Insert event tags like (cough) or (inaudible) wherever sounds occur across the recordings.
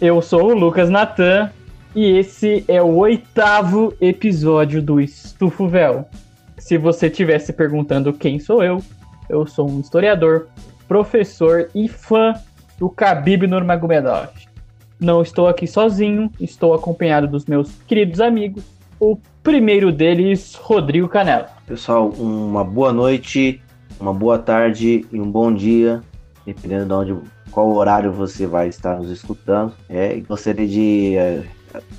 Eu sou o Lucas Natan e esse é o oitavo episódio do Estufo Véu. Se você estivesse perguntando quem sou eu, eu sou um historiador, professor e fã do Khabib Nurmagomedov. Não estou aqui sozinho, estou acompanhado dos meus queridos amigos. O primeiro deles, Rodrigo Canela. Pessoal, uma boa noite, uma boa tarde e um bom dia, dependendo de onde, qual horário você vai estar nos escutando. É, gostaria de, é,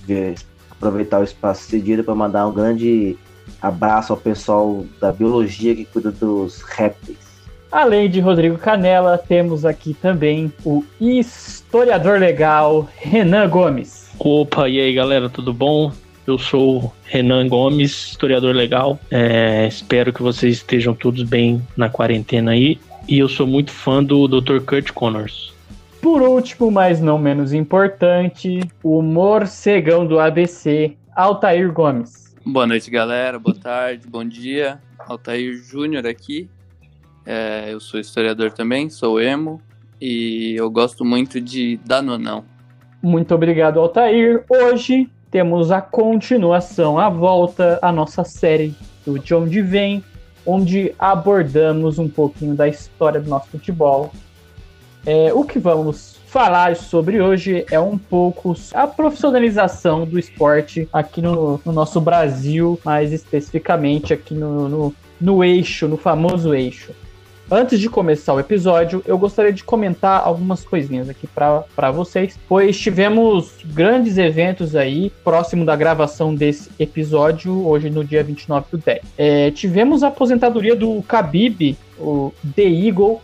de aproveitar o espaço cedido para mandar um grande abraço ao pessoal da biologia que cuida dos répteis. Além de Rodrigo Canela, temos aqui também o historiador legal Renan Gomes. Opa, e aí galera, tudo bom? Eu sou Renan Gomes, historiador legal. É, espero que vocês estejam todos bem na quarentena aí. E eu sou muito fã do Dr. Kurt Connors. Por último, mas não menos importante, o morcegão do ABC, Altair Gomes. Boa noite, galera. Boa tarde, bom dia. Altair Júnior aqui. É, eu sou historiador também, sou emo e eu gosto muito de Danonão. Muito obrigado, Altair. Hoje temos a continuação, a volta à nossa série do De Onde Vem, onde abordamos um pouquinho da história do nosso futebol. É, o que vamos falar sobre hoje é um pouco a profissionalização do esporte aqui no, no nosso Brasil, mais especificamente aqui no, no, no eixo, no famoso eixo. Antes de começar o episódio, eu gostaria de comentar algumas coisinhas aqui para vocês, pois tivemos grandes eventos aí próximo da gravação desse episódio, hoje no dia 29 do 10. É, tivemos a aposentadoria do Khabib, o The Eagle,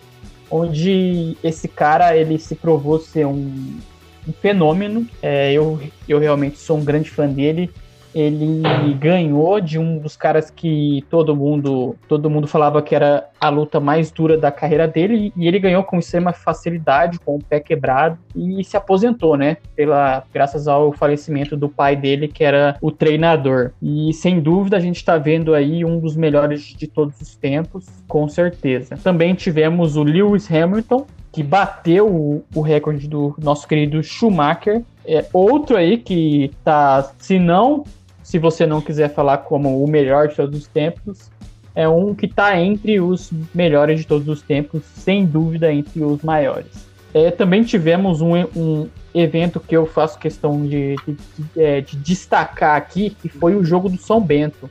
onde esse cara ele se provou ser um, um fenômeno. É, eu, eu realmente sou um grande fã dele ele ganhou de um dos caras que todo mundo todo mundo falava que era a luta mais dura da carreira dele e ele ganhou com extrema facilidade, com o pé quebrado e se aposentou, né? Pela graças ao falecimento do pai dele, que era o treinador. E sem dúvida a gente está vendo aí um dos melhores de todos os tempos, com certeza. Também tivemos o Lewis Hamilton, que bateu o, o recorde do nosso querido Schumacher. É outro aí que tá, se não se você não quiser falar como o melhor de todos os tempos, é um que está entre os melhores de todos os tempos, sem dúvida entre os maiores. É, também tivemos um, um, evento que eu faço questão de, de, de, é, de, destacar aqui, que foi o jogo do São Bento,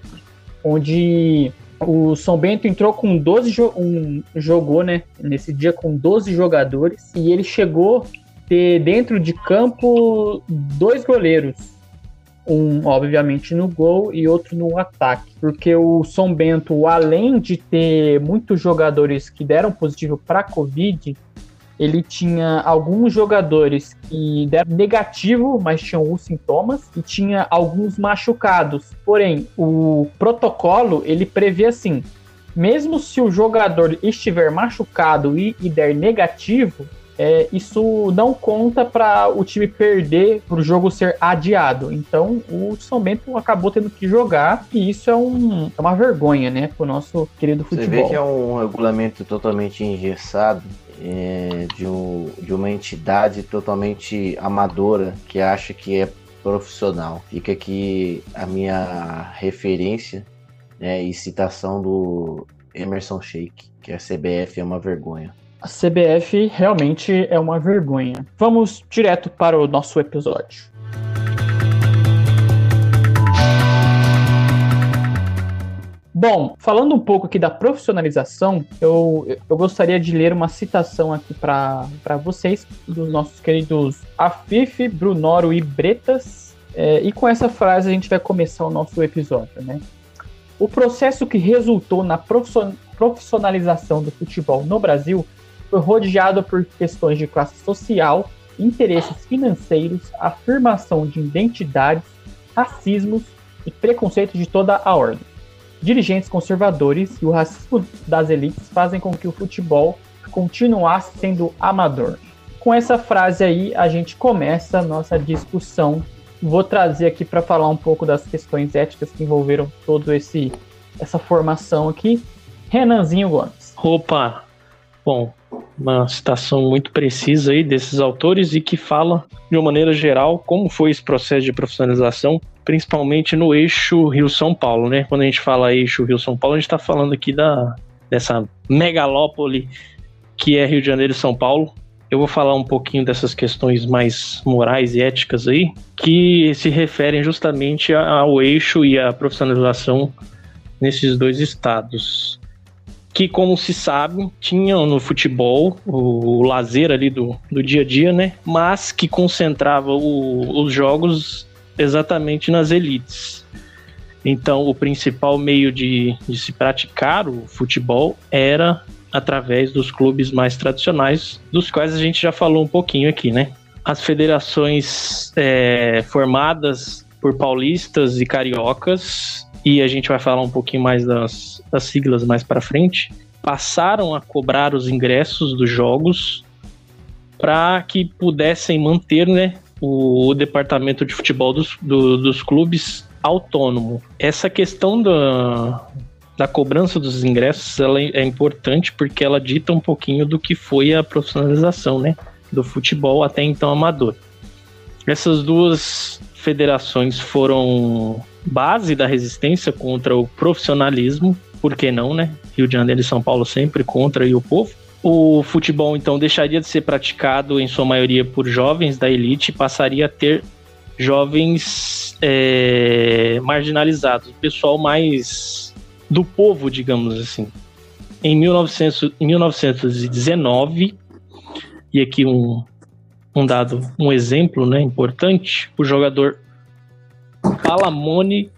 onde o São Bento entrou com 12 jo um, jogou, né, nesse dia com 12 jogadores e ele chegou ter dentro de campo dois goleiros, um obviamente no gol e outro no ataque, porque o São Bento, além de ter muitos jogadores que deram positivo para Covid, ele tinha alguns jogadores que deram negativo, mas tinham os sintomas, e tinha alguns machucados. Porém, o protocolo ele prevê assim: mesmo se o jogador estiver machucado e, e der negativo, é, isso não conta para o time perder, para o jogo ser adiado. Então, o São Bento acabou tendo que jogar e isso é, um, é uma vergonha, né, para o nosso querido futebol. Você vê que é um regulamento totalmente engessado. É, de, um, de uma entidade totalmente amadora que acha que é profissional. Fica aqui a minha referência né, e citação do Emerson Sheik, que a CBF é uma vergonha. A CBF realmente é uma vergonha. Vamos direto para o nosso episódio. Bom, falando um pouco aqui da profissionalização, eu, eu gostaria de ler uma citação aqui para vocês, dos nossos queridos Afif, Brunoro e Bretas. É, e com essa frase a gente vai começar o nosso episódio, né? O processo que resultou na profissionalização do futebol no Brasil foi rodeado por questões de classe social, interesses financeiros, afirmação de identidades, racismos e preconceitos de toda a ordem. Dirigentes conservadores e o racismo das elites fazem com que o futebol continuasse sendo amador. Com essa frase aí, a gente começa a nossa discussão. Vou trazer aqui para falar um pouco das questões éticas que envolveram todo esse essa formação aqui. Renanzinho Gomes. Opa, Bom, uma citação muito precisa aí desses autores e que fala, de uma maneira geral, como foi esse processo de profissionalização, principalmente no eixo Rio-São Paulo, né? Quando a gente fala eixo Rio-São Paulo, a gente está falando aqui da, dessa megalópole que é Rio de Janeiro e São Paulo. Eu vou falar um pouquinho dessas questões mais morais e éticas aí, que se referem justamente ao eixo e à profissionalização nesses dois estados que, como se sabe, tinham no futebol o, o lazer ali do, do dia a dia, né? Mas que concentrava o, os jogos exatamente nas elites. Então, o principal meio de, de se praticar o futebol era através dos clubes mais tradicionais, dos quais a gente já falou um pouquinho aqui, né? As federações é, formadas por paulistas e cariocas e a gente vai falar um pouquinho mais das, das siglas mais para frente, passaram a cobrar os ingressos dos jogos para que pudessem manter né, o, o departamento de futebol dos, do, dos clubes autônomo. Essa questão da, da cobrança dos ingressos ela é importante porque ela dita um pouquinho do que foi a profissionalização né, do futebol até então amador. Essas duas federações foram base da resistência contra o profissionalismo, por que não, né? Rio de Janeiro e São Paulo sempre contra e o povo. O futebol então deixaria de ser praticado em sua maioria por jovens da elite e passaria a ter jovens é, marginalizados, pessoal mais do povo, digamos assim. Em, 1900, em 1919, e aqui um, um dado, um exemplo né, importante, o jogador Palamone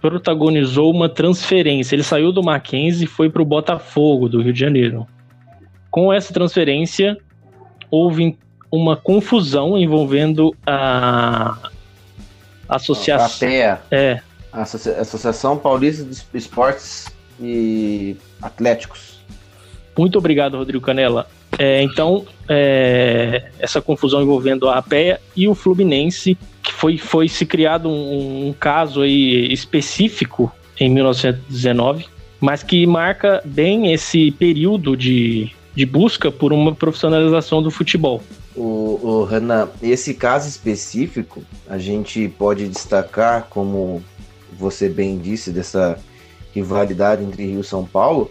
protagonizou uma transferência. Ele saiu do Mackenzie e foi para o Botafogo, do Rio de Janeiro. Com essa transferência, houve uma confusão envolvendo a associação. A PEA. É. Associação Paulista de Esportes e Atléticos. Muito obrigado, Rodrigo Canela. É, então, é, essa confusão envolvendo a APEA e o Fluminense que foi, foi se criado um, um caso aí específico em 1919, mas que marca bem esse período de, de busca por uma profissionalização do futebol. O, o Renan, esse caso específico, a gente pode destacar, como você bem disse, dessa rivalidade entre Rio e São Paulo,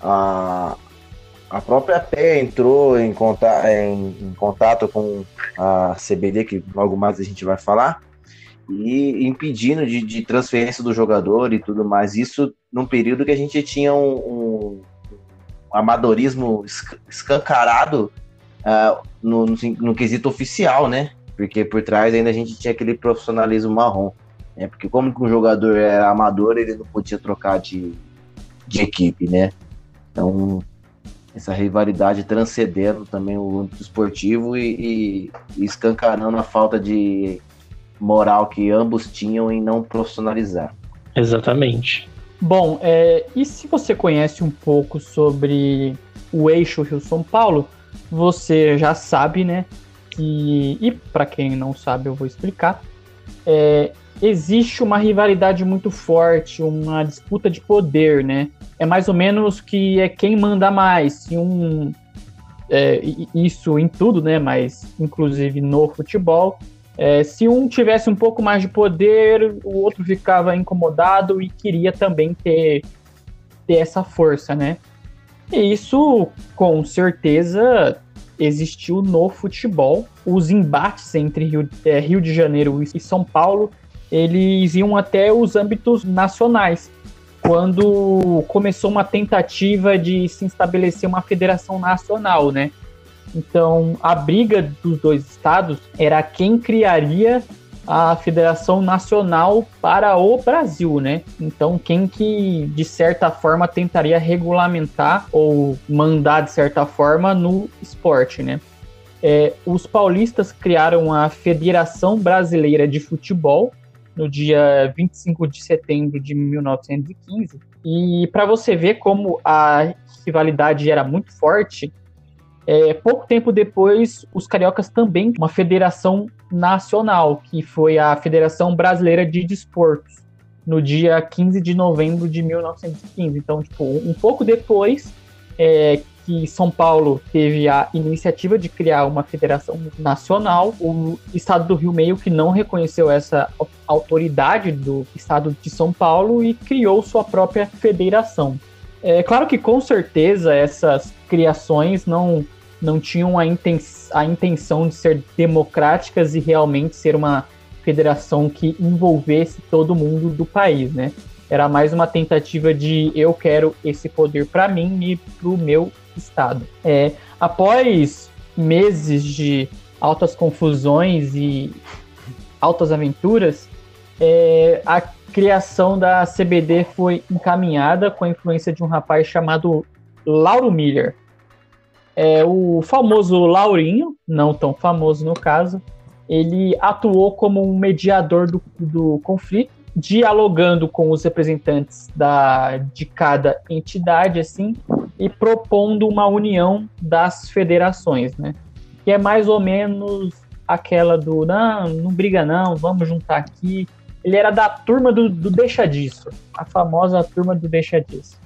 a, a própria PE entrou em, conta, em, em, contato com a CBD, que logo mais a gente vai falar, e impedindo de, de, transferência do jogador e tudo mais. Isso num período que a gente tinha um, um, amadorismo escancarado uh, no, no, no, quesito oficial, né? Porque por trás ainda a gente tinha aquele profissionalismo marrom. Né? Porque como que um jogador era amador, ele não podia trocar de, de equipe, né? Então essa rivalidade transcendendo também o âmbito esportivo e, e, escancarando a falta de moral que ambos tinham em não profissionalizar. Exatamente. Bom, é, e se você conhece um pouco sobre o eixo Rio-São Paulo, você já sabe, né? Que, e para quem não sabe, eu vou explicar. É, existe uma rivalidade muito forte, uma disputa de poder, né? É mais ou menos que é quem manda mais. Se um é, isso em tudo, né? Mas inclusive no futebol. É, se um tivesse um pouco mais de poder, o outro ficava incomodado e queria também ter, ter essa força, né? E isso, com certeza, existiu no futebol. Os embates entre Rio, é, Rio de Janeiro e São Paulo eles iam até os âmbitos nacionais, quando começou uma tentativa de se estabelecer uma federação nacional, né? Então, a briga dos dois estados era quem criaria a Federação Nacional para o Brasil, né? Então, quem que de certa forma tentaria regulamentar ou mandar de certa forma no esporte, né? É, os paulistas criaram a Federação Brasileira de Futebol, no dia 25 de setembro de 1915. E para você ver como a rivalidade era muito forte, é, pouco tempo depois, os cariocas também uma federação nacional, que foi a Federação Brasileira de Desportos, no dia 15 de novembro de 1915. Então, tipo, um pouco depois é, que São Paulo teve a iniciativa de criar uma federação nacional, o estado do Rio meio que não reconheceu essa autoridade do estado de São Paulo e criou sua própria federação. É claro que com certeza essas criações não, não tinham a, inten a intenção de ser democráticas e realmente ser uma federação que envolvesse todo mundo do país, né? Era mais uma tentativa de eu quero esse poder para mim e para o meu estado. É, após meses de altas confusões e altas aventuras, é, a criação da CBD foi encaminhada com a influência de um rapaz chamado Lauro Miller. É, o famoso Laurinho, não tão famoso no caso, ele atuou como um mediador do, do conflito dialogando com os representantes da, de cada entidade, assim, e propondo uma união das federações, né? Que é mais ou menos aquela do não, não briga não, vamos juntar aqui. Ele era da turma do, do Deixa Disso, a famosa turma do Deixa Disso.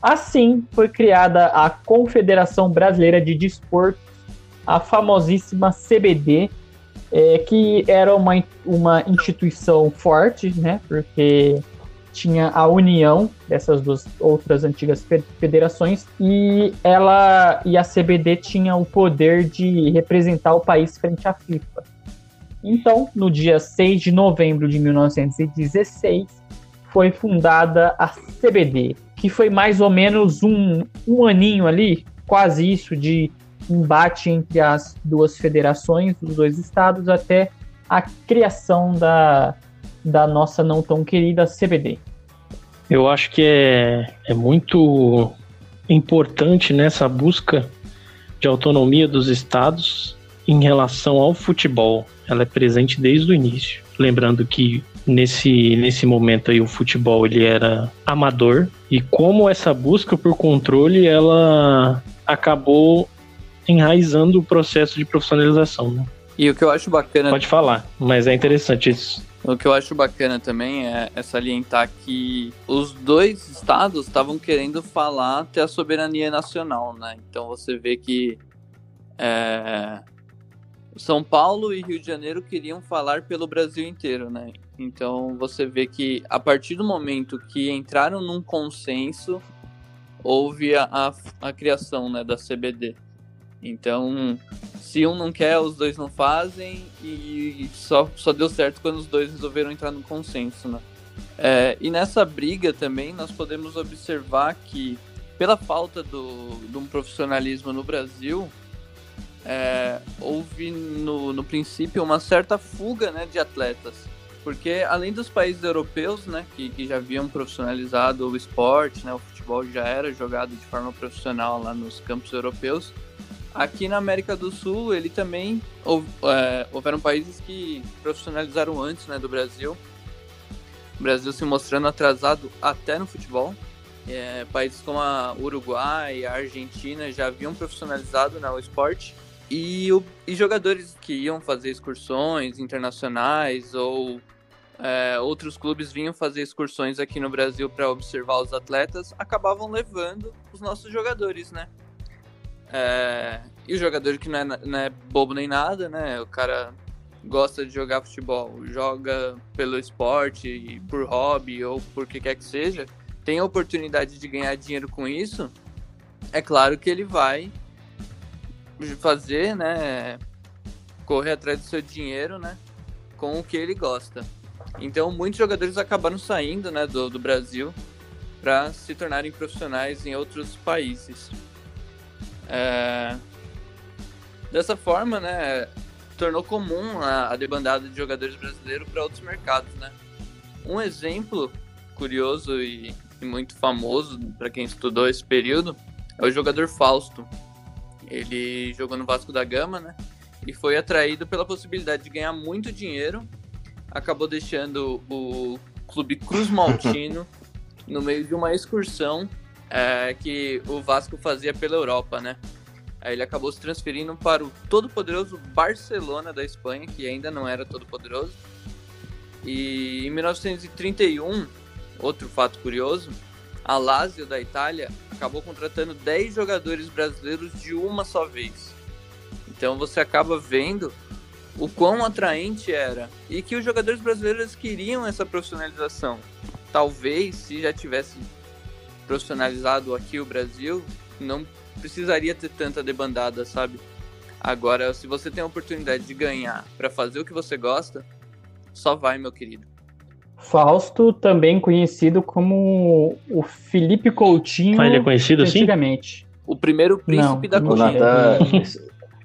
Assim foi criada a Confederação Brasileira de Desportos, a famosíssima CBD, é, que era uma, uma instituição forte, né? Porque tinha a união dessas duas outras antigas federações e ela e a CBD tinha o poder de representar o país frente à FIFA. Então, no dia 6 de novembro de 1916, foi fundada a CBD, que foi mais ou menos um, um aninho ali, quase isso, de embate entre as duas federações, os dois estados, até a criação da, da nossa não tão querida CBD. Eu acho que é, é muito importante nessa busca de autonomia dos estados em relação ao futebol. Ela é presente desde o início. Lembrando que nesse, nesse momento aí o futebol ele era amador e como essa busca por controle ela acabou enraizando o processo de profissionalização. Né? E o que eu acho bacana. Pode falar, mas é interessante isso. O que eu acho bacana também é, é salientar que os dois estados estavam querendo falar ter a soberania nacional, né? Então você vê que é, São Paulo e Rio de Janeiro queriam falar pelo Brasil inteiro, né? Então você vê que a partir do momento que entraram num consenso, houve a, a, a criação né, da CBD. Então, se um não quer, os dois não fazem e só, só deu certo quando os dois resolveram entrar no consenso, né? É, e nessa briga também nós podemos observar que, pela falta do, de um profissionalismo no Brasil, é, houve no, no princípio uma certa fuga né, de atletas. Porque além dos países europeus, né, que, que já haviam profissionalizado o esporte, né, o futebol já era jogado de forma profissional lá nos campos europeus, Aqui na América do Sul, ele também é, houveram países que profissionalizaram antes né, do Brasil. O Brasil se mostrando atrasado até no futebol. É, países como a Uruguai, a Argentina já haviam profissionalizado né, o esporte. E, o, e jogadores que iam fazer excursões internacionais ou é, outros clubes vinham fazer excursões aqui no Brasil para observar os atletas, acabavam levando os nossos jogadores, né? É, e o jogador que não é, não é bobo nem nada, né? O cara gosta de jogar futebol, joga pelo esporte, por hobby ou por que quer que seja, tem a oportunidade de ganhar dinheiro com isso, é claro que ele vai fazer, né? Correr atrás do seu dinheiro, né? Com o que ele gosta. Então, muitos jogadores acabaram saindo, né, do, do Brasil para se tornarem profissionais em outros países. É... Dessa forma, né, tornou comum a, a debandada de jogadores brasileiros para outros mercados, né. Um exemplo curioso e, e muito famoso para quem estudou esse período é o jogador Fausto. Ele jogou no Vasco da Gama, né, e foi atraído pela possibilidade de ganhar muito dinheiro. Acabou deixando o clube Cruz Maltino (laughs) no meio de uma excursão é, que o Vasco fazia pela Europa, né? Aí ele acabou se transferindo para o todo-poderoso Barcelona da Espanha, que ainda não era todo-poderoso. E em 1931, outro fato curioso, a Lazio da Itália acabou contratando 10 jogadores brasileiros de uma só vez. Então você acaba vendo o quão atraente era e que os jogadores brasileiros queriam essa profissionalização. Talvez se já tivesse profissionalizado aqui o Brasil, não precisaria ter tanta debandada, sabe? Agora, se você tem a oportunidade de ganhar para fazer o que você gosta, só vai, meu querido. Fausto, também conhecido como o Felipe Coutinho. Ah, ele é conhecido assim? Antigamente. O primeiro príncipe Não, da colina. Natan,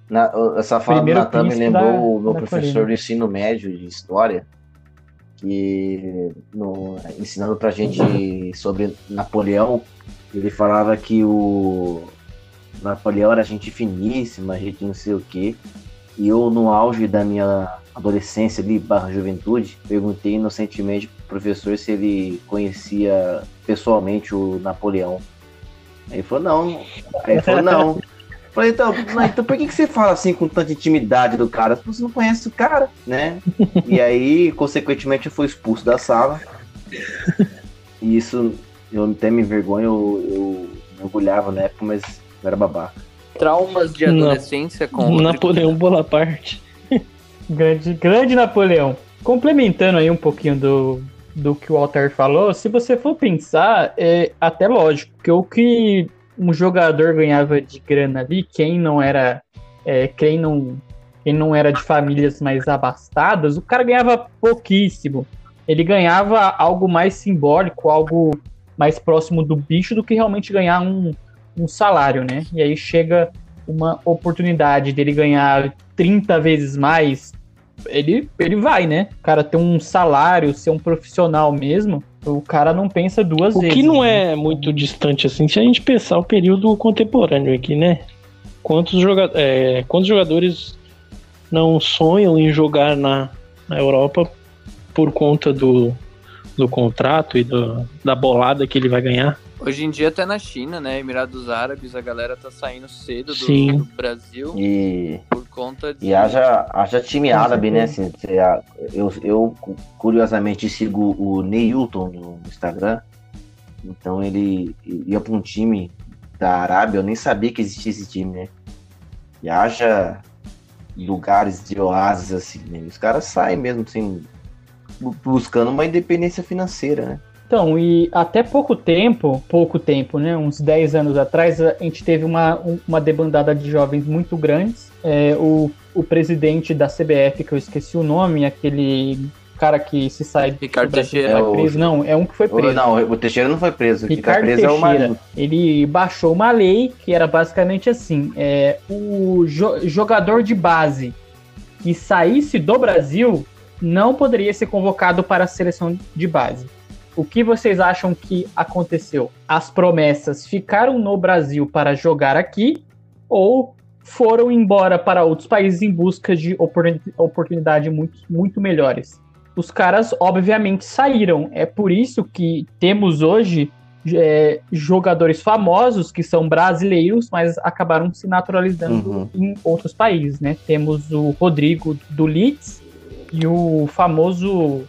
na, essa fala do Natan me lembrou da- o meu professor colina. do ensino médio de história, que no, ensinando pra gente sobre Napoleão, ele falava que o Napoleão era gente finíssima, gente não sei o quê. E eu, no auge da minha adolescência ali, barra juventude, perguntei inocentemente pro professor se ele conhecia pessoalmente o Napoleão. Aí ele falou, não. Aí ele falou, não. Falei, então, mas então por que, que você fala assim com tanta intimidade do cara? Você não conhece o cara, né? E aí, consequentemente, eu fui expulso da sala. E isso, eu até me envergonho, eu, eu me orgulhava na época, mas eu era babaca. Traumas de adolescência com Rodrigo Napoleão Bonaparte. (laughs) Grande, grande Napoleão. Complementando aí um pouquinho do, do que o Walter falou, se você for pensar, é até lógico, que o que um jogador ganhava de grana ali, quem não era. é, quem não. Quem não era de famílias mais abastadas, o cara ganhava pouquíssimo. Ele ganhava algo mais simbólico, algo mais próximo do bicho do que realmente ganhar um, um salário, né? E aí chega uma oportunidade dele ganhar 30 vezes mais, ele, ele vai, né? O cara ter um salário, ser um profissional mesmo, o cara não pensa duas O vezes. que não né? é muito distante assim, se a gente pensar o período contemporâneo aqui, né? Quantos, joga é, quantos jogadores não sonham em jogar na, na Europa por conta do, do contrato e do, da bolada que ele vai ganhar? Hoje em dia até na China, né? Emirados Árabes, a galera tá saindo cedo do, Sim. do Brasil E, por conta de. e haja, haja time árabe, né? Assim, eu, eu, curiosamente, sigo o Neilton no Instagram. Então ele ia pra um time da Arábia, eu nem sabia que existia esse time, né? E haja lugares de oásis, assim, né? Os caras saem mesmo, assim, bu- buscando uma independência financeira, né? Então, e até pouco tempo, pouco tempo, né? Uns 10 anos atrás, a gente teve uma, um- uma debandada de jovens muito grandes. É, o, o presidente da CBF, que eu esqueci o nome, aquele cara que se sai do Ricardo Brasil, Teixeira. É o-. Não, é um que foi preso. Não, o Teixeira não foi preso. O tá Ricardo preso é o Teixeira, marido. ele baixou uma lei que era basicamente assim: é, o jo- jogador de base que saísse do Brasil não poderia ser convocado para a seleção de base. O que vocês acham que aconteceu? As promessas ficaram no Brasil para jogar aqui ou foram embora para outros países em busca de oportuni- oportunidades muito, muito melhores? Os caras, obviamente, saíram. É por isso que temos hoje é, jogadores famosos que são brasileiros, mas acabaram se naturalizando Uhum. em outros países, né? Temos o Rodrigo do Leeds e o famoso,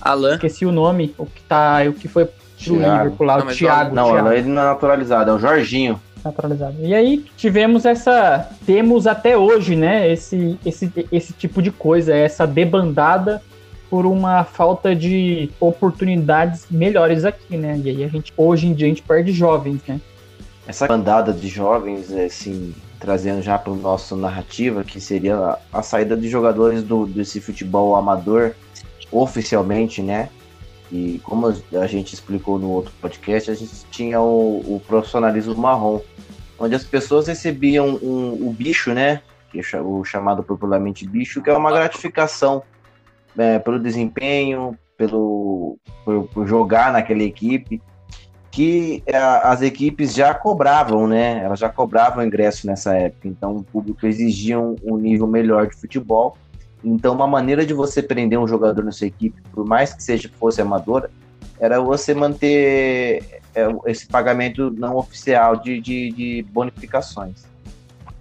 Alan. esqueci o nome, o que tá, o que foi pro Thiago. Liverpool lá, Não, o Thiago, Não, Thiago ele não é naturalizado, é o Jorginho. naturalizado. E aí tivemos essa, temos até hoje, né, esse, esse, esse tipo de coisa, essa debandada por uma falta de oportunidades melhores aqui, né? E aí a gente, hoje em dia, a gente perde jovens, né? Essa bandada de jovens, assim, trazendo já para o nosso narrativa, que seria a, a saída de jogadores do, desse futebol amador, oficialmente, né? E como a gente explicou no outro podcast, a gente tinha o, o profissionalismo marrom, onde as pessoas recebiam um, o bicho, né? Que é o chamado popularmente bicho, que é uma gratificação né, pelo desempenho, pelo por, por jogar naquela equipe que é, as equipes já cobravam, né? Elas já cobravam ingresso nessa época, então o público exigia um, um nível melhor de futebol. Então, uma maneira de você prender um jogador na sua equipe, por mais que seja fosse amadora, era você manter é, esse pagamento não oficial de, de, de bonificações.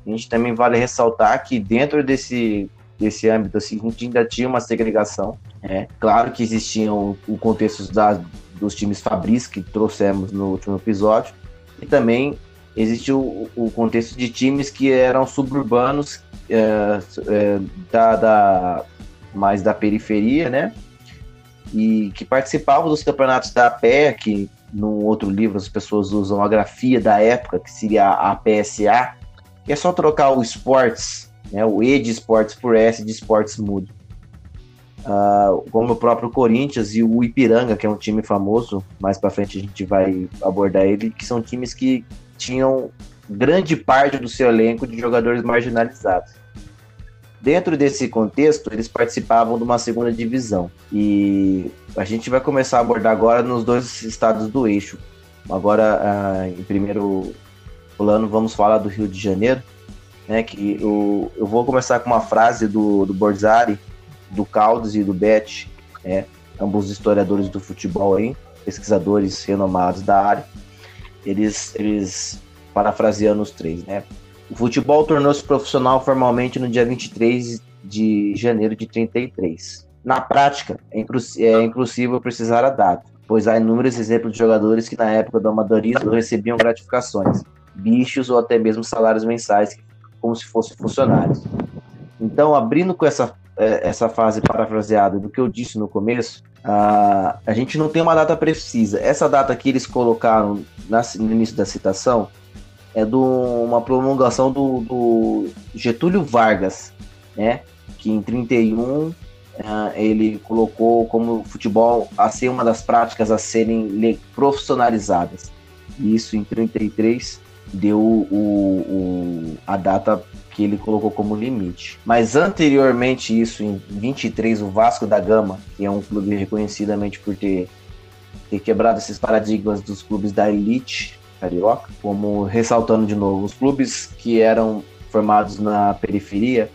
A gente também vale ressaltar que dentro desse, desse âmbito, assim, a gente ainda tinha uma segregação. É, claro que existiam o contexto das, dos times Fabris que trouxemos no último episódio, E também existe o, o contexto de times que eram suburbanos é, é, da, da, mais da periferia, né? E que participavam dos campeonatos da APE, que no outro livro as pessoas usam a grafia da época, que seria a PSA, que é só trocar o esportes, né, o E de esportes por S de esportes mudo. Uh, como o próprio Corinthians e o Ipiranga, que é um time famoso, mais para frente a gente vai abordar ele, que são times que tinham grande parte do seu elenco de jogadores marginalizados. Dentro desse contexto, eles participavam de uma segunda divisão. E a gente vai começar a abordar agora nos dois estados do eixo. Agora, uh, em primeiro plano, vamos falar do Rio de Janeiro. Né, que eu, eu vou começar com uma frase do, do Borzari, do Caldas e do Bet, né, ambos historiadores do futebol aí, pesquisadores renomados da área. Eles, eles parafraseando os três, né? O futebol tornou-se profissional formalmente no dia 23 de janeiro de 33. Na prática, é, é impossível precisar a data, pois há inúmeros exemplos de jogadores que na época do amadorismo recebiam gratificações, bichos ou até mesmo salários mensais, como se fossem funcionários. Então, abrindo com essa, é, essa fase parafraseada do que eu disse no começo, a, a gente não tem uma data precisa. Essa data que eles colocaram no início da citação é de uma prolongação do, do, Getúlio Vargas, né? Que em 31 uh, é, ele colocou como futebol a ser uma das práticas a serem profissionalizadas. E isso em 33 deu o, o, a data que ele colocou como limite. Mas anteriormente isso, em 23, o Vasco da Gama, que é um clube reconhecidamente por ter, ter quebrado esses paradigmas dos clubes da elite, carioca, como ressaltando de novo, os clubes que eram formados na periferia,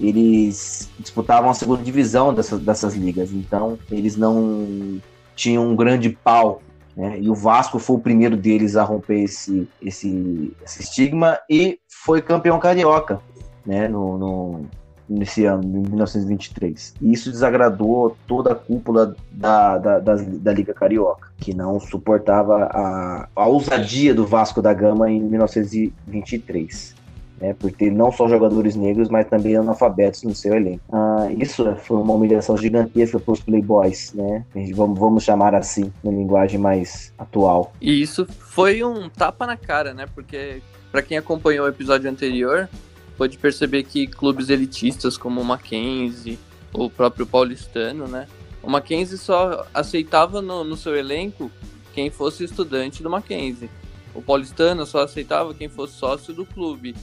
eles disputavam a segunda divisão dessas, dessas ligas, então eles não tinham um grande pau né? E o Vasco foi o primeiro deles a romper esse, esse, esse estigma e foi campeão carioca né? no, no, nesse ano, em 1923. E isso desagradou toda a cúpula da, da, da, da, Liga Carioca, que não suportava a, a ousadia do Vasco da Gama em 1923. Né, por ter não só jogadores negros, mas também analfabetos no seu elenco. Ah, isso foi uma humilhação gigantesca para os playboys, né? Vamos, vamos chamar assim, na linguagem mais atual. E isso foi um tapa na cara, né? Porque para quem acompanhou o episódio anterior, pode perceber que clubes elitistas como o Mackenzie, o próprio paulistano, né? O Mackenzie só aceitava no, no seu elenco quem fosse estudante do Mackenzie. O paulistano só aceitava quem fosse sócio do clube.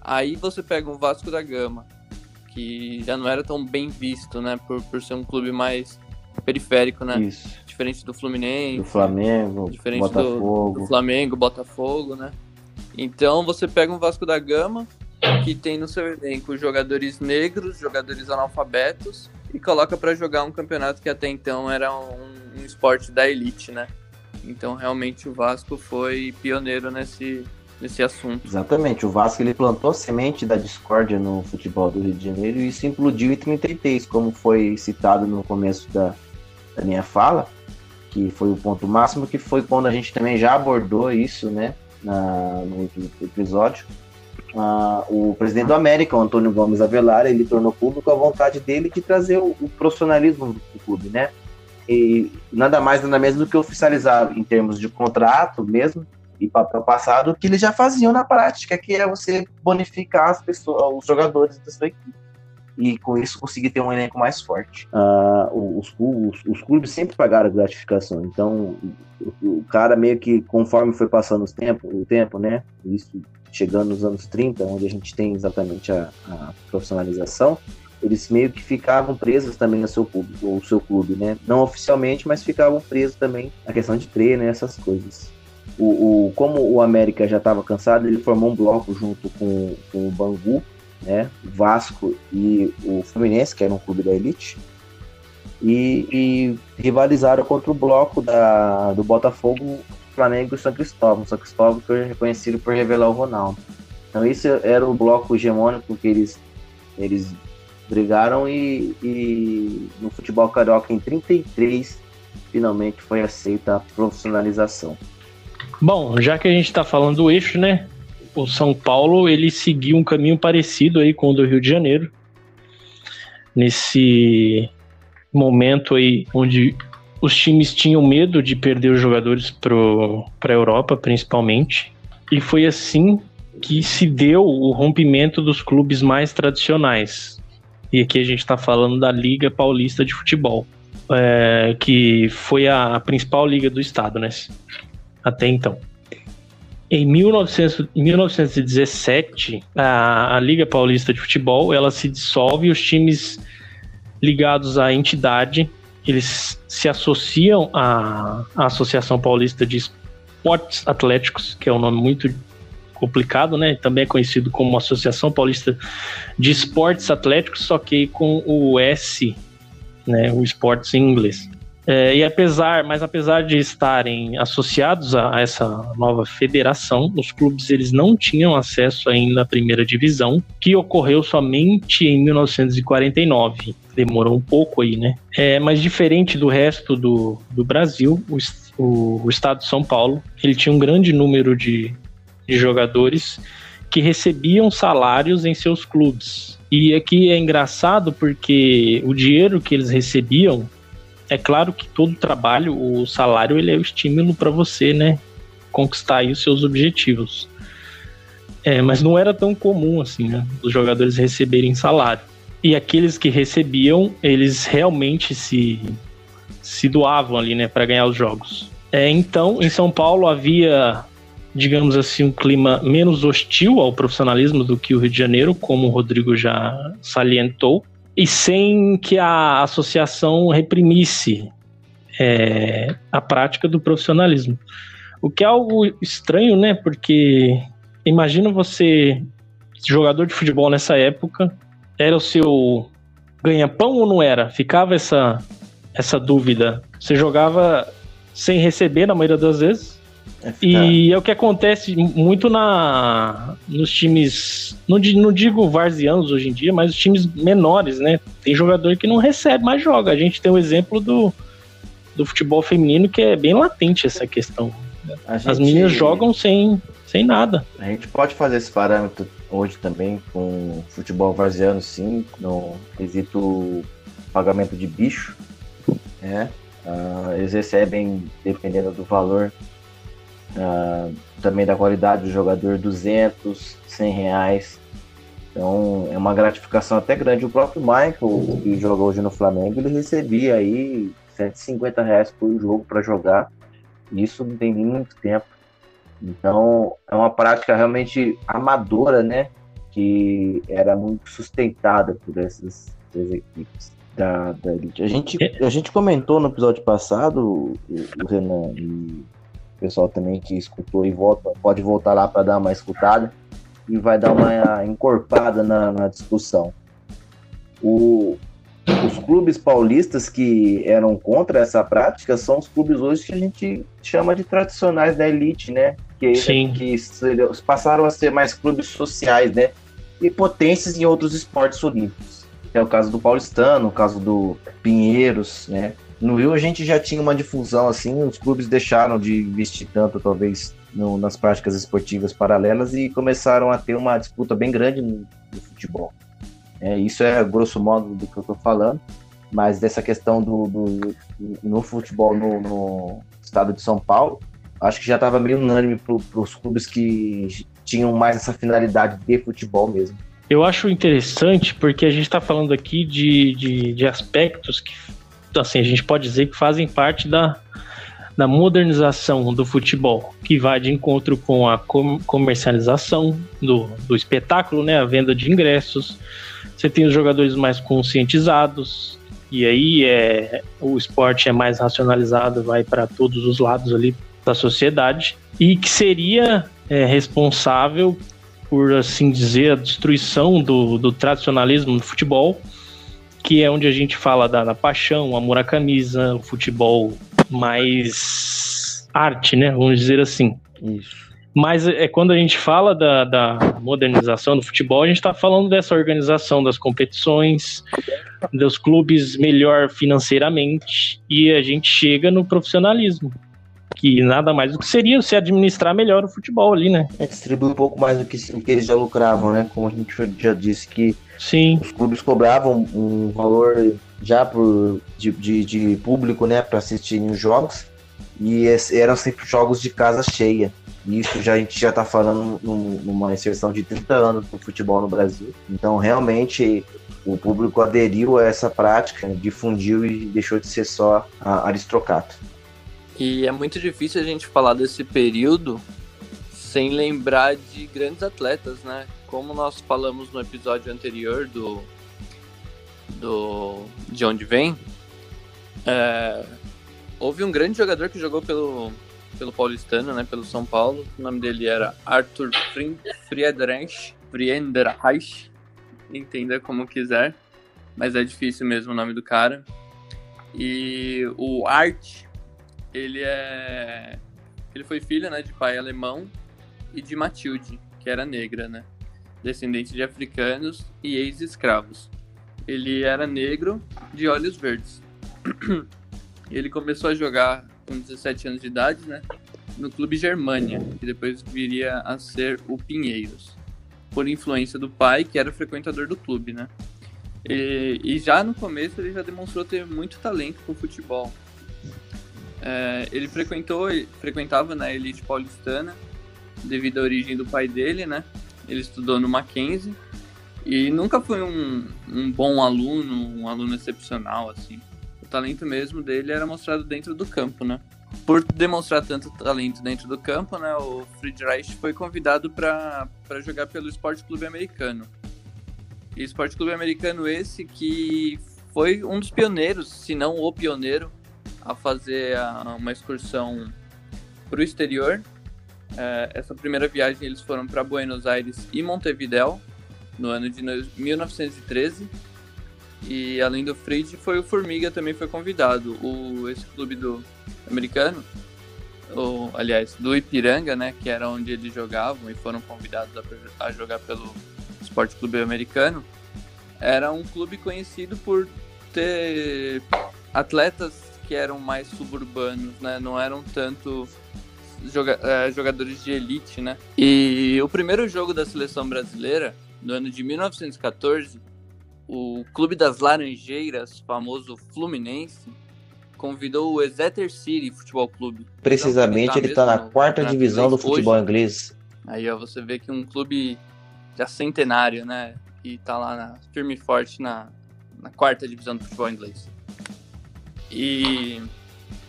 Aí você pega um Vasco da Gama, que já não era tão bem visto, né? Por, por ser um clube periférico, né? Isso. Diferente do Fluminense. Do Flamengo, diferente Botafogo. Do, do Flamengo, Botafogo, né? Então você pega um Vasco da Gama, que tem no seu elenco jogadores negros, jogadores analfabetos, e coloca para jogar um campeonato que até então era um, um, esporte da elite, né? Então realmente o Vasco foi pioneiro nesse, nesse assunto. Exatamente, o Vasco ele plantou a semente da discórdia no futebol do Rio de Janeiro e isso implodiu em 33, como foi citado no começo da, da minha fala, que foi o ponto máximo, que foi quando a gente também já abordou isso, né, na, no episódio, Uh, o presidente do América, o Antônio Gomes Avelar, ele tornou público a vontade dele de trazer o, o profissionalismo do clube, né? E nada mais, nada menos do que oficializar em termos de contrato mesmo e papel passado o que eles já faziam na prática, que é você bonificar as pessoas, os jogadores da sua equipe. E com isso conseguir ter um elenco mais forte. Uh, os, os, os, clubes sempre pagaram gratificação, então o, o, cara meio que conforme foi passando os tempo, o tempo, né? Isso chegando nos anos 30, onde a gente tem exatamente a, a profissionalização, eles meio que ficavam presos também ao seu público, ou seu clube, né? Não oficialmente, mas ficavam presos também na questão de treino e essas coisas. O, o, como o América já estava cansado, ele formou um bloco junto com, com o Bangu, né? Vasco e o Fluminense, que era um clube da elite, e, e rivalizaram contra o bloco da, do Botafogo Flamengo e São Cristóvão. São Cristóvão foi reconhecido por revelar o Ronaldo. Então esse era o bloco hegemônico que eles, eles brigaram e, e no futebol carioca em 33 finalmente foi aceita a profissionalização. Bom, já que a gente está falando do eixo, né? O São Paulo ele seguiu um caminho parecido aí com o do Rio de Janeiro. Nesse momento aí onde os times tinham medo de perder os jogadores para a Europa, principalmente. E foi assim que se deu o rompimento dos clubes mais tradicionais. E aqui a gente está falando da Liga Paulista de Futebol, é, que foi a principal liga do estado, né? Até então. Em 1900, 1917, a, a, Liga Paulista de Futebol ela se dissolve e os times ligados à entidade eles se associam à, à Associação Paulista de Esportes Atléticos, que é um nome muito complicado, né? Também é conhecido como Associação Paulista de Esportes Atléticos, só que com o S, né? O esportes em inglês. É, e apesar, mas apesar de estarem associados a, a, essa nova federação, os clubes eles não tinham acesso ainda à primeira divisão, que ocorreu somente em 1949. Demorou um pouco aí, né? É, mas diferente do resto do, do Brasil, o, o, o estado de São Paulo ele tinha um grande número de, de jogadores que recebiam salários em seus clubes. E aqui é engraçado porque o dinheiro que eles recebiam é claro que todo trabalho, o salário, ele é o estímulo para você, né? Conquistar os seus objetivos. É, mas não era tão comum assim, né? Os jogadores receberem salário. E aqueles que recebiam, eles realmente se, se doavam ali, né, para ganhar os jogos. É, então, em São Paulo havia, digamos assim, um clima menos hostil ao profissionalismo do que o Rio de Janeiro, como o Rodrigo já salientou e sem que a associação reprimisse é, a prática do profissionalismo. O que é algo estranho, né? Porque imagina você, jogador de futebol nessa época, era o seu ganha-pão ou não era? Ficava essa, essa dúvida. Você jogava sem receber na maioria das vezes, é e é o que acontece muito na nos times, não, não digo varzianos hoje em dia, mas os times menores, né? Tem jogador que não recebe, mas joga. A gente tem o exemplo do, do futebol feminino que é bem latente essa questão. Gente, As meninas jogam sem, sem nada. A gente pode fazer esse parâmetro hoje também com futebol varziano, sim, no quesito pagamento de bicho. Né? Uh, eles recebem, dependendo do valor, Uh, também da qualidade do jogador, 200, 100 reais. Então é uma gratificação até grande. O próprio Michael, que joga hoje no Flamengo, ele recebia aí 150 reais por jogo para jogar. Isso não tem nem muito tempo. Então é uma prática realmente amadora, né? Que era muito sustentada por essas, equipes da, da elite. A gente, a gente comentou no episódio passado, o, o Renan e o pessoal também que escutou e volta, pode voltar lá para dar uma escutada e vai dar uma encorpada na, na discussão. O, os clubes paulistas que eram contra essa prática são os clubes hoje que a gente chama de tradicionais da elite, né? Que, Sim. que passaram a ser mais clubes sociais, né? E potências em outros esportes olímpicos. É o caso do Paulistano, o caso do Pinheiros, né? No Rio a gente já tinha uma difusão assim, os clubes deixaram de investir tanto, talvez, no, nas práticas esportivas paralelas e começaram a ter uma disputa bem grande no, no futebol. É, isso é grosso modo do que eu estou falando, mas dessa questão do, do no futebol no, no, estado de São Paulo, acho que já estava meio unânime para os clubes que tinham mais essa finalidade de futebol mesmo. Eu acho interessante porque a gente está falando aqui de, de, de aspectos que assim, a gente pode dizer que fazem parte da, da modernização do futebol, que vai de encontro com a comercialização do, do espetáculo, né, a venda de ingressos. Você tem os jogadores mais conscientizados, e aí é, o esporte é mais racionalizado, vai para todos os lados ali da sociedade, e que seria é, responsável por assim dizer, a destruição do, do tradicionalismo do futebol que é onde a gente fala da, da paixão, amor à camisa, o futebol mais arte, né? Vamos dizer assim. Isso. Mas é quando a gente fala da, da modernização do futebol, a gente está falando dessa organização das competições, dos clubes melhor financeiramente, e a gente chega no profissionalismo. Que nada mais do que seria se administrar melhor o futebol ali, né? É, distribui um pouco mais do que, do que eles já lucravam, né? Como a gente já disse que Sim. os clubes cobravam um valor já por, de, de, de público, né, para assistir os jogos. E eram sempre jogos de casa cheia. E isso já, a gente já está falando num- numa inserção de 30 anos do futebol no Brasil. Então, realmente, o público aderiu a essa prática, difundiu e deixou de ser só aristocrata. E é muito difícil a gente falar desse período sem lembrar de grandes atletas, né? Como nós falamos no episódio anterior do, do De Onde Vem, é, houve um grande jogador que jogou pelo, pelo Paulistano, né? Pelo São Paulo. O nome dele era Arthur Friedrich, Friedreich, entenda como quiser, mas é difícil mesmo o nome do cara. E o Art, ele é. Ele foi filho, né, de pai alemão e de Matilde, que era negra, né? Descendente de africanos e ex-escravos. Ele era negro de olhos verdes. (clears throat) ele começou a jogar com 17 anos de idade, né? No clube Germânia, que depois viria a ser o Pinheiros. Por influência do pai, que era frequentador do clube, né? E, e já no começo ele já demonstrou ter muito talento com futebol. É, ele frequentou, frequentava na elite paulistana devido à origem do pai dele, né? Ele estudou no Mackenzie e nunca foi um, um bom aluno, um aluno excepcional, assim. O talento mesmo dele era mostrado dentro do campo, né? Por demonstrar tanto talento dentro do campo, né? O Friedreich foi convidado para jogar pelo Esporte Clube Americano. E Esporte Clube Americano esse que foi um dos pioneiros, se não o pioneiro, a fazer a- uma excursão para o exterior. É, essa primeira viagem eles foram para Buenos Aires e Montevideo no ano de no- 1913. E além do Fried, foi o Formiga também foi convidado. O, esse clube do americano, ou, aliás, do Ipiranga, né, que era onde eles jogavam e foram convidados a, a jogar pelo Esporte Clube Americano, era um clube conhecido por ter atletas que eram mais suburbanos, né? Não eram tanto joga- eh, jogadores de elite, né? E o primeiro jogo da seleção brasileira, no ano de 1914, o Clube das Laranjeiras, famoso Fluminense, convidou o Exeter City Futebol Clube. Precisamente, ele está na no quarta divisão do futebol hoje. inglês. Aí ó, você vê que um clube já centenário, né? E tá lá na- firme e forte na, na quarta divisão do futebol inglês. E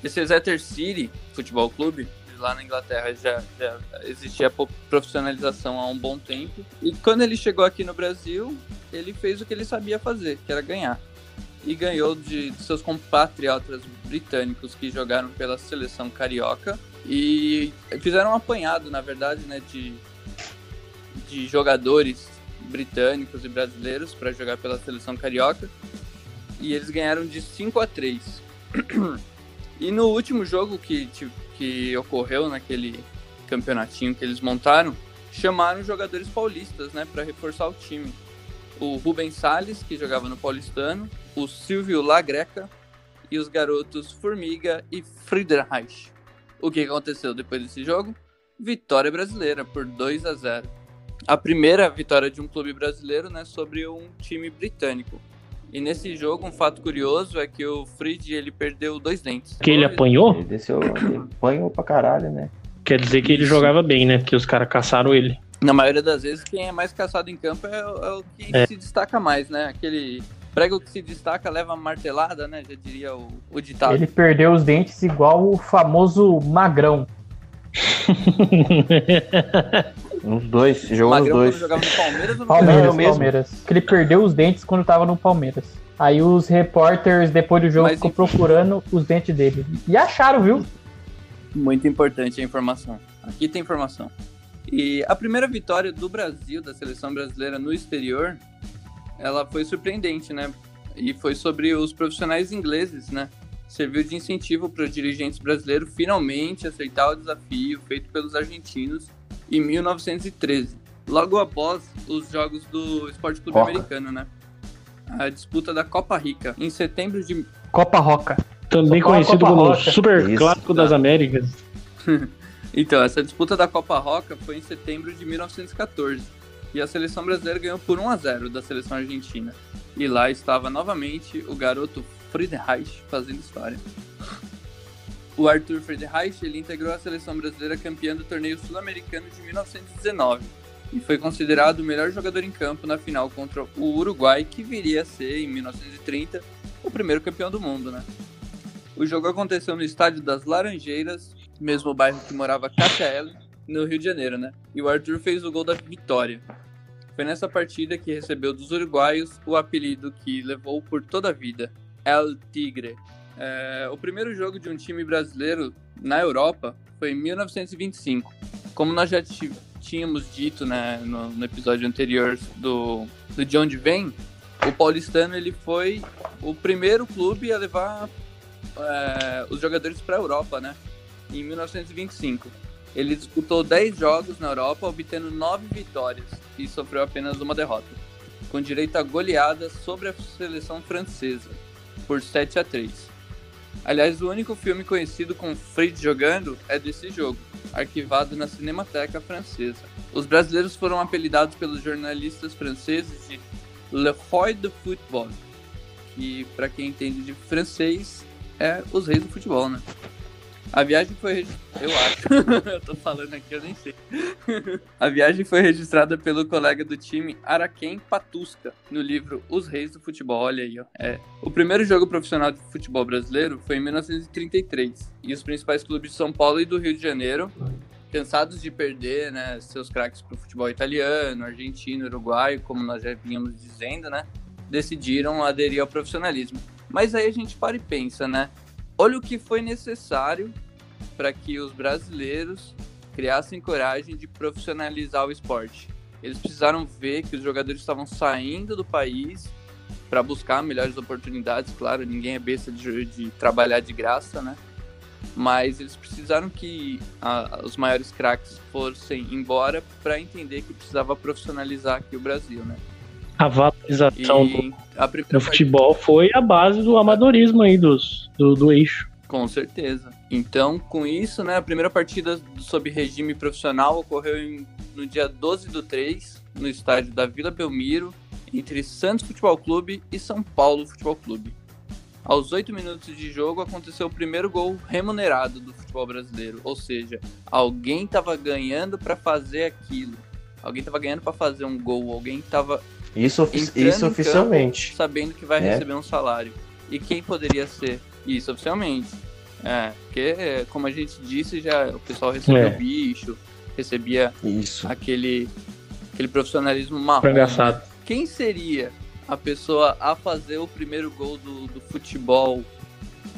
esse Exeter City Futebol Clube, lá na Inglaterra já, já existia profissionalização há um bom tempo. E quando ele chegou aqui no Brasil, ele fez o que ele sabia fazer, que era ganhar. E ganhou de, de seus compatriotas britânicos que jogaram pela seleção carioca. E fizeram um apanhado, na verdade, né, de, de jogadores britânicos e brasileiros para jogar pela seleção carioca. E eles ganharam de 5 a 3. E no último jogo que, que ocorreu naquele campeonatinho que eles montaram, chamaram jogadores paulistas, né, para reforçar o time. O Rubens Salles, que jogava no Paulistano, o Silvio Lagreca e os garotos Formiga e Friedreich. O que aconteceu depois desse jogo? Vitória brasileira por 2 a 0. A primeira vitória de um clube brasileiro, né, sobre um time britânico. E nesse jogo, um fato curioso é que o Fried ele perdeu dois dentes. Que ele apanhou? Ele desceu, ele apanhou pra caralho, né? Quer dizer que ele Isso. jogava bem, né? Porque os caras caçaram ele. Na maioria das vezes, quem é mais caçado em campo é, o- é o que É. se destaca mais, né? Aquele prego que se destaca leva martelada, né? Já diria o, o ditado. Ele perdeu os dentes igual o famoso magrão. (laughs) Uns dois, jogou os Magrão dois. jogava no Palmeiras ou no Palmeiras, mesmo. Palmeiras. Que ele perdeu os dentes quando tava no Palmeiras. Aí os repórteres, depois do jogo, Mas ficou enfim. procurando os dentes dele. E acharam, viu? Muito importante a informação. Aqui tem informação. E a primeira vitória do Brasil, da seleção brasileira no exterior, ela foi surpreendente, né? E foi sobre os profissionais ingleses, né? Serviu de incentivo para os dirigentes brasileiros finalmente aceitar o desafio feito pelos argentinos em 1913, logo após os jogos do Esporte Clube Copa. Americano, né? A disputa da Copa Rica, em setembro de Copa Roca. Também fala conhecido Copa como Rocha. Super Isso. Clássico das Américas. (laughs) então, essa disputa da Copa Roca foi em setembro de 1914 e a seleção brasileira ganhou por 1 a 0 da seleção argentina. E lá estava novamente o garoto Friedreich fazendo história. O Arthur Friedreich ele integrou a seleção brasileira campeã do torneio sul-americano de 1919 e foi considerado o melhor jogador em campo na final contra o Uruguai, que viria a ser, em 1930, o primeiro campeão do mundo, né? O jogo aconteceu no estádio das Laranjeiras, mesmo bairro que morava Ellen, no Rio de Janeiro, né? E o Arthur fez o gol da vitória. Foi nessa partida que recebeu dos uruguaios o apelido que levou por toda a vida, El Tigre. É, o primeiro jogo de um time brasileiro na Europa foi em 1925. Como nós já tínhamos dito né, no, no episódio anterior do, do De Onde Vem, o paulistano ele foi o primeiro clube a levar é, os jogadores para a Europa, né? Em 1925. Ele disputou 10 jogos na Europa, obtendo 9 vitórias e sofreu apenas uma derrota, com direito a goleada sobre a seleção francesa, por 7 a 3. Aliás, o único filme conhecido com Fritz jogando é desse jogo, arquivado na Cinemateca Francesa. Os brasileiros foram apelidados pelos jornalistas franceses de Le Roi de Football, que, para quem entende de francês, é os reis do futebol, né? A viagem foi. Eu acho. (laughs) eu tô falando aqui, eu nem sei. (laughs) a viagem foi registrada pelo colega do time Araquém Patusca, no livro Os Reis do Futebol. Olha aí, ó. É. O primeiro jogo profissional de futebol brasileiro foi em 1933. E os principais clubes de São Paulo e do Rio de Janeiro, cansados de perder né, seus craques pro futebol italiano, argentino, uruguaio, como nós já vínhamos dizendo, né? Decidiram aderir ao profissionalismo. Mas aí a gente para e pensa, né? Olha o que foi necessário para que os brasileiros criassem coragem de profissionalizar o esporte. Eles precisaram ver que os jogadores estavam saindo do país para buscar melhores oportunidades. Claro, ninguém é besta de, de trabalhar de graça, né? Mas eles precisaram que a, os maiores craques fossem embora para entender que precisava profissionalizar aqui o Brasil, né? A valorização e do, do futebol foi a base do amadorismo aí dos, do, do eixo. Com certeza. Então, com isso, né, a primeira partida sob regime profissional ocorreu em, no dia 12 do 3, no estádio da Vila Belmiro, entre Santos Futebol Clube e São Paulo Futebol Clube. Aos oito minutos de jogo aconteceu o primeiro gol remunerado do futebol brasileiro, ou seja, alguém estava ganhando para fazer aquilo. Alguém estava ganhando para fazer um gol, alguém estava isso, isso oficialmente. sabendo que vai é. receber um salário. E quem poderia ser isso oficialmente? É, porque, como a gente disse, já o pessoal recebeu é. bicho, recebia isso. aquele, aquele profissionalismo marrom. engraçado. Quem seria a pessoa a fazer o primeiro gol do, do futebol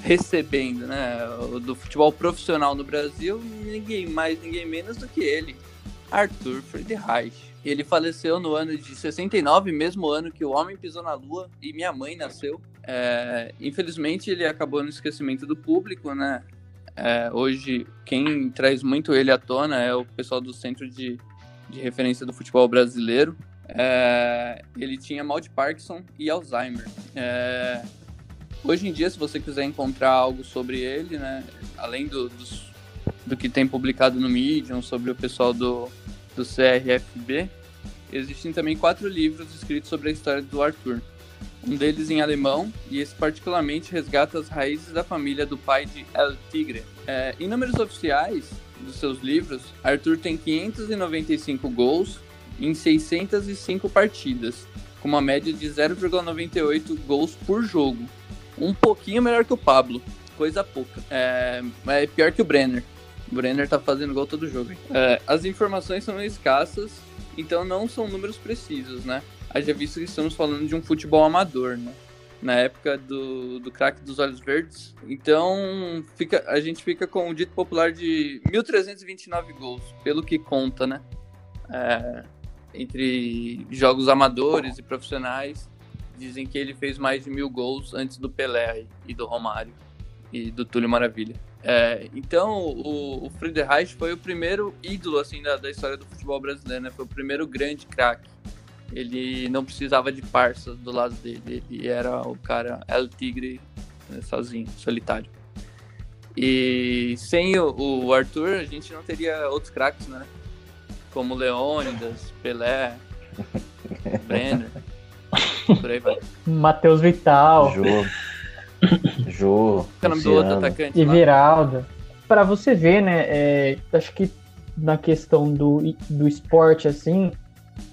recebendo, né? Do futebol profissional no Brasil, ninguém mais, ninguém menos do que ele, Arthur Friedreich. Ele faleceu no ano de 69, mesmo ano que o homem pisou na lua e minha mãe nasceu. É, infelizmente, ele acabou no esquecimento do público, né? É, hoje, quem traz muito ele à tona é o pessoal do Centro de, de Referência do Futebol Brasileiro. É, ele tinha mal de Parkinson e Alzheimer. É, hoje em dia, se você quiser encontrar algo sobre ele, né, além do, dos, do que tem publicado no Medium, sobre o pessoal do, do CRFB, existem também quatro livros escritos sobre a história do Arthur. Um deles em alemão, e esse particularmente resgata as raízes da família do pai de El Tigre. É, em números oficiais dos seus livros, Arthur tem 595 gols em 605 partidas, com uma média de 0,98 gols por jogo. Um pouquinho melhor que o Pablo, coisa pouca. É, é pior que o Brenner. O Brenner tá fazendo gol todo jogo. É, as informações são escassas, então não são números precisos, né? Haja visto que estamos falando de um futebol amador, né? Na época do, do craque dos olhos verdes. Então, fica, a gente fica com o dito popular de 1.329 gols, pelo que conta, né? É, entre jogos amadores e profissionais, dizem que ele fez mais de mil gols antes do Pelé e do Romário e do Túlio Maravilha. É, então, o, o Friedreich foi o primeiro ídolo assim da, da história do futebol brasileiro, né? Foi o primeiro grande craque. Ele não precisava de parças do lado dele, ele era o cara El Tigre né, sozinho, solitário. E sem o, o Arthur, a gente não teria outros craques, né? Como Leônidas, Pelé, (laughs) Brenner. Por aí vai. Matheus Vital. Jô. Jô. É o nome do outro atacante? E. Para você ver, né? é, acho que na questão do, do esporte, assim,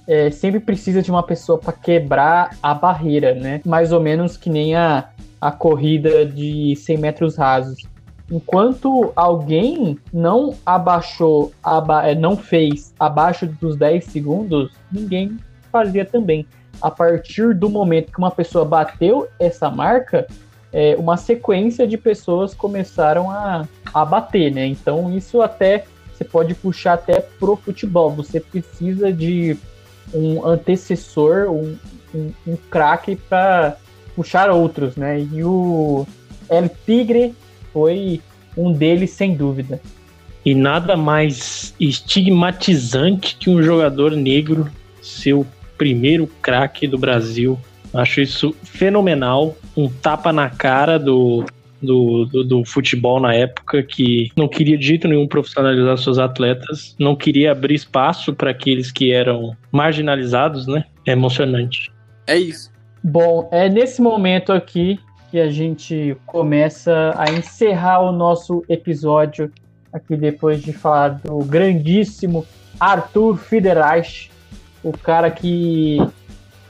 é, sempre precisa de uma pessoa para quebrar a barreira, né? Mais ou menos que nem a, a corrida de 100 metros rasos. Enquanto alguém não abaixou, aba é, não fez abaixo dos 10 segundos, ninguém fazia também. A partir do momento que uma pessoa bateu essa marca, é, uma sequência de pessoas começaram a, a bater, né? Então isso até você pode puxar até pro futebol. Você precisa de um antecessor, um, um, um craque para puxar outros, né? E o El Tigre foi um deles, sem dúvida. E nada mais estigmatizante que um jogador negro ser o primeiro craque do Brasil. Acho isso fenomenal. Um tapa na cara do, do, do, do, futebol na época que não queria de jeito nenhum profissionalizar seus atletas, não queria abrir espaço para aqueles que eram marginalizados, né? É emocionante. É isso. Bom, é nesse momento aqui que a gente começa a encerrar o nosso episódio aqui depois de falar do grandíssimo Arthur Fidereich, o cara que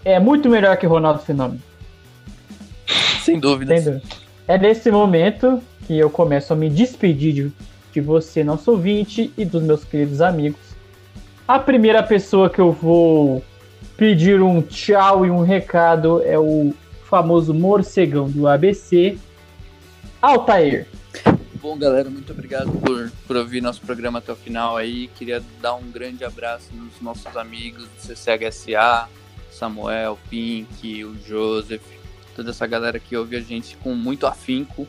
é muito melhor que Ronaldo Fenômeno. Sem dúvida. Sem dúvida. É nesse momento que eu começo a me despedir de, de você, nosso ouvinte, e dos meus queridos amigos. A primeira pessoa que eu vou pedir um tchau e um recado é o famoso morcegão do ABC, Altair. Bom, galera, muito obrigado por, por ouvir nosso programa até o final aí. Queria dar um grande abraço nos nossos amigos do CCHSA, Samuel, Pink, o Joseph, toda essa galera que ouve a gente com muito afinco.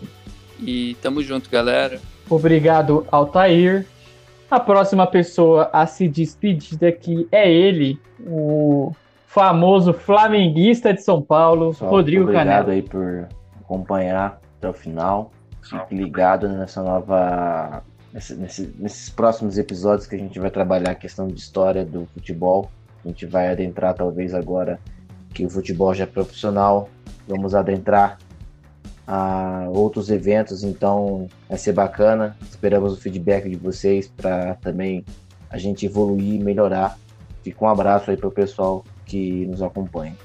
E tamo junto, galera. Obrigado, Altair. A próxima pessoa a se despedir daqui é ele, o famoso flamenguista de São Paulo, Só Rodrigo obrigado Canela. aí por acompanhar até o final. Fique ligado nessa nova. nesse- nesse- nesses próximos episódios que a gente vai trabalhar a questão de história do futebol. A gente vai adentrar, talvez, agora que o futebol já é profissional. Vamos adentrar a outros eventos, então vai ser bacana. Esperamos o feedback de vocês para também a gente evoluir e melhorar. Fica um abraço aí para o pessoal que nos acompanha.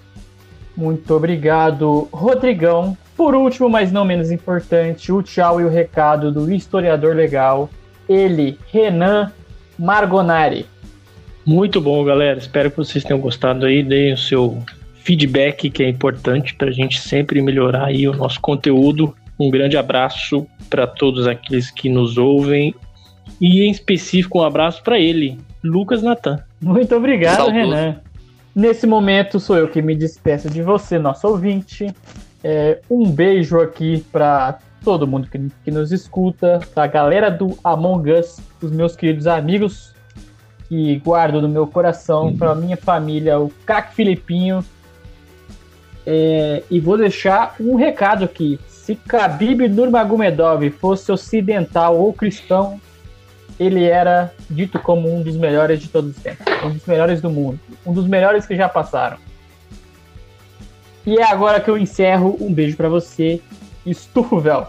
Muito obrigado, Rodrigão. Por último, mas não menos importante, o tchau e o recado do historiador legal, ele, Renan Margonari. Muito bom, galera. Espero que vocês tenham gostado aí. Deem o seu feedback, que é importante para a gente sempre melhorar aí o nosso conteúdo. Um grande abraço para todos aqueles que nos ouvem. E em específico, um abraço para ele, Lucas Natan. Muito obrigado, Saudoso. Renan. Nesse momento sou eu que me despeço de você, nosso ouvinte. É, um beijo aqui para todo mundo que, que nos escuta, pra galera do Among Us, os meus queridos amigos que guardo no meu coração, pra minha família, o Crack Filipinho. É, e vou deixar um recado aqui. Se Khabib Nurmagomedov fosse ocidental ou cristão, ele era dito como um dos melhores de todos os tempos, um dos melhores do mundo, um dos melhores que já passaram. E é agora que eu encerro. Um beijo pra você. Estufa o véu.